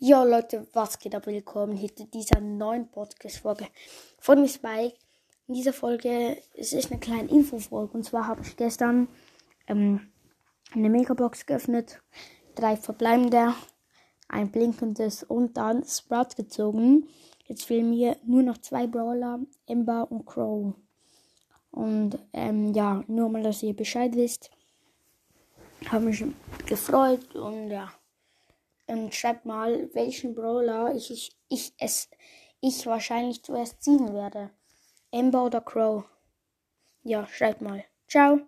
Ja, Leute, was geht ab? Willkommen hier zu dieser neuen Podcast-Folge von Miss Spike. In dieser Folge es ist eine kleine Infofolge. Und zwar habe ich gestern ähm, eine Megabox geöffnet, drei verbleibende, ein blinkendes und dann Sprout gezogen. Jetzt fehlen mir nur noch zwei Brawler, Ember und Crow. Und ähm, ja, nur mal, dass ihr Bescheid wisst. Habe mich gefreut und ja. Und schreibt mal, welchen Brawler ich, ich, ich es ich wahrscheinlich zuerst ziehen werde. Ember oder Crow. Ja, schreibt mal. Ciao.